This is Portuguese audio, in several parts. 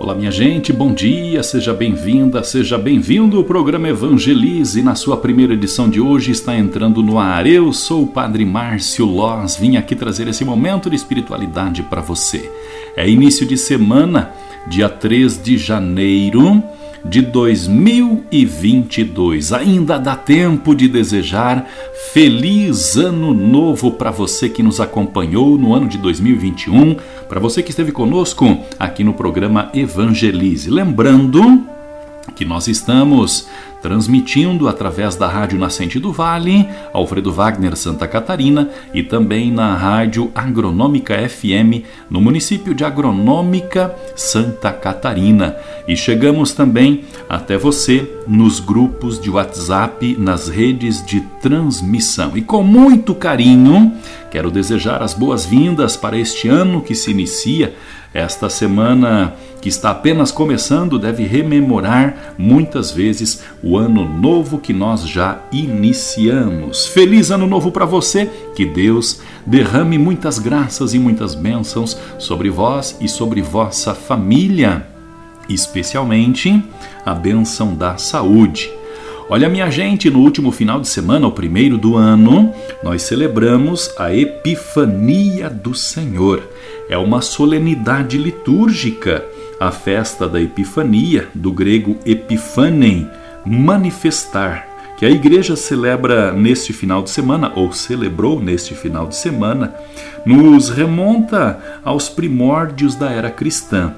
Olá, minha gente, bom dia, seja bem-vinda, seja bem-vindo. O programa Evangelize, na sua primeira edição de hoje, está entrando no ar. Eu sou o Padre Márcio Loz, vim aqui trazer esse momento de espiritualidade para você. É início de semana, dia 3 de janeiro de 2022. Ainda dá tempo de desejar feliz ano novo para você que nos acompanhou no ano de 2021, para você que esteve conosco aqui no programa Evangelize. Lembrando que nós estamos transmitindo através da Rádio Nascente do Vale, Alfredo Wagner Santa Catarina e também na Rádio Agronômica FM no município de Agronômica Santa Catarina. E chegamos também até você nos grupos de WhatsApp, nas redes de transmissão. E com muito carinho, quero desejar as boas-vindas para este ano que se inicia esta semana que está apenas começando deve rememorar muitas vezes o ano novo que nós já iniciamos. Feliz ano novo para você, que Deus derrame muitas graças e muitas bênçãos sobre vós e sobre vossa família, especialmente a bênção da saúde. Olha, minha gente, no último final de semana, o primeiro do ano, nós celebramos a Epifania do Senhor. É uma solenidade litúrgica, a festa da Epifania, do grego epifanem, manifestar, que a igreja celebra neste final de semana, ou celebrou neste final de semana, nos remonta aos primórdios da era cristã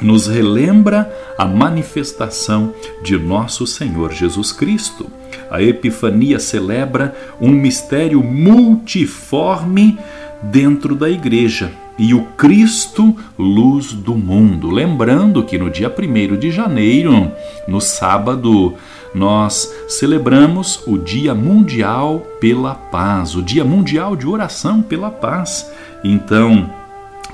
nos relembra a manifestação de nosso Senhor Jesus Cristo. A Epifania celebra um mistério multiforme dentro da igreja e o Cristo, luz do mundo. Lembrando que no dia 1 de janeiro, no sábado, nós celebramos o Dia Mundial pela Paz, o Dia Mundial de Oração pela Paz. Então,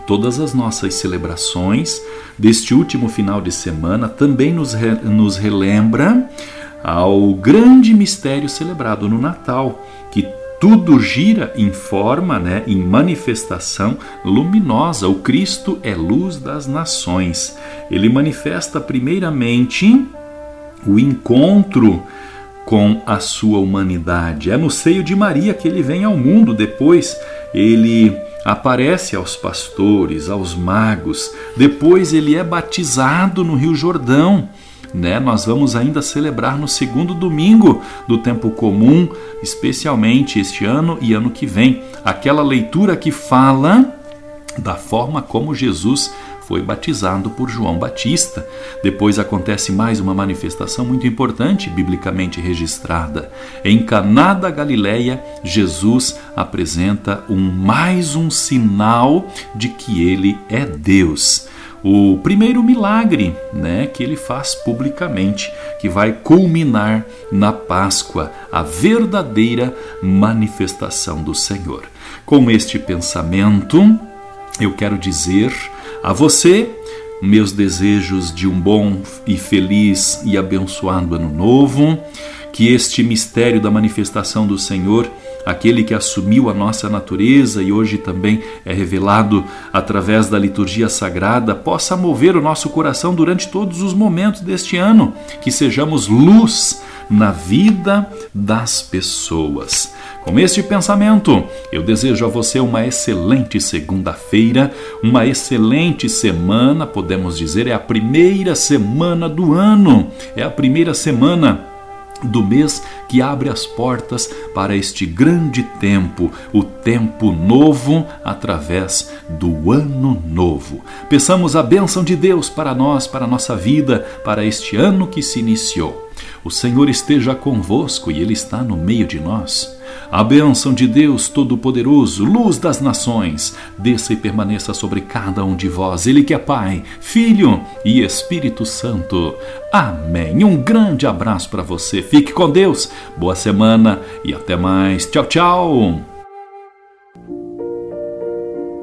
todas as nossas celebrações deste último final de semana também nos, re, nos relembra ao grande mistério celebrado no Natal, que tudo gira em forma, né, em manifestação luminosa. O Cristo é luz das nações. Ele manifesta primeiramente o encontro com a sua humanidade. É no seio de Maria que ele vem ao mundo. Depois ele aparece aos pastores, aos magos. Depois ele é batizado no Rio Jordão. Né? Nós vamos ainda celebrar no segundo domingo do tempo comum, especialmente este ano e ano que vem, aquela leitura que fala da forma como Jesus foi batizado por João Batista. Depois acontece mais uma manifestação muito importante, biblicamente registrada. Em Caná da Galileia, Jesus apresenta um mais um sinal de que ele é Deus o primeiro milagre né, que ele faz publicamente, que vai culminar na Páscoa, a verdadeira manifestação do Senhor. Com este pensamento, eu quero dizer a você, meus desejos de um bom e feliz e abençoado ano novo, que este mistério da manifestação do Senhor, aquele que assumiu a nossa natureza e hoje também é revelado através da liturgia sagrada, possa mover o nosso coração durante todos os momentos deste ano, que sejamos luz na vida das pessoas. Com este pensamento, eu desejo a você uma excelente segunda-feira, uma excelente semana, podemos dizer, é a primeira semana do ano, é a primeira semana do mês que abre as portas para este grande tempo, o tempo novo através do ano novo. Peçamos a bênção de Deus para nós, para a nossa vida, para este ano que se iniciou. O Senhor esteja convosco e Ele está no meio de nós. A bênção de Deus Todo-Poderoso, luz das nações, desça e permaneça sobre cada um de vós, Ele que é Pai, Filho e Espírito Santo. Amém. Um grande abraço para você. Fique com Deus. Boa semana e até mais. Tchau, tchau.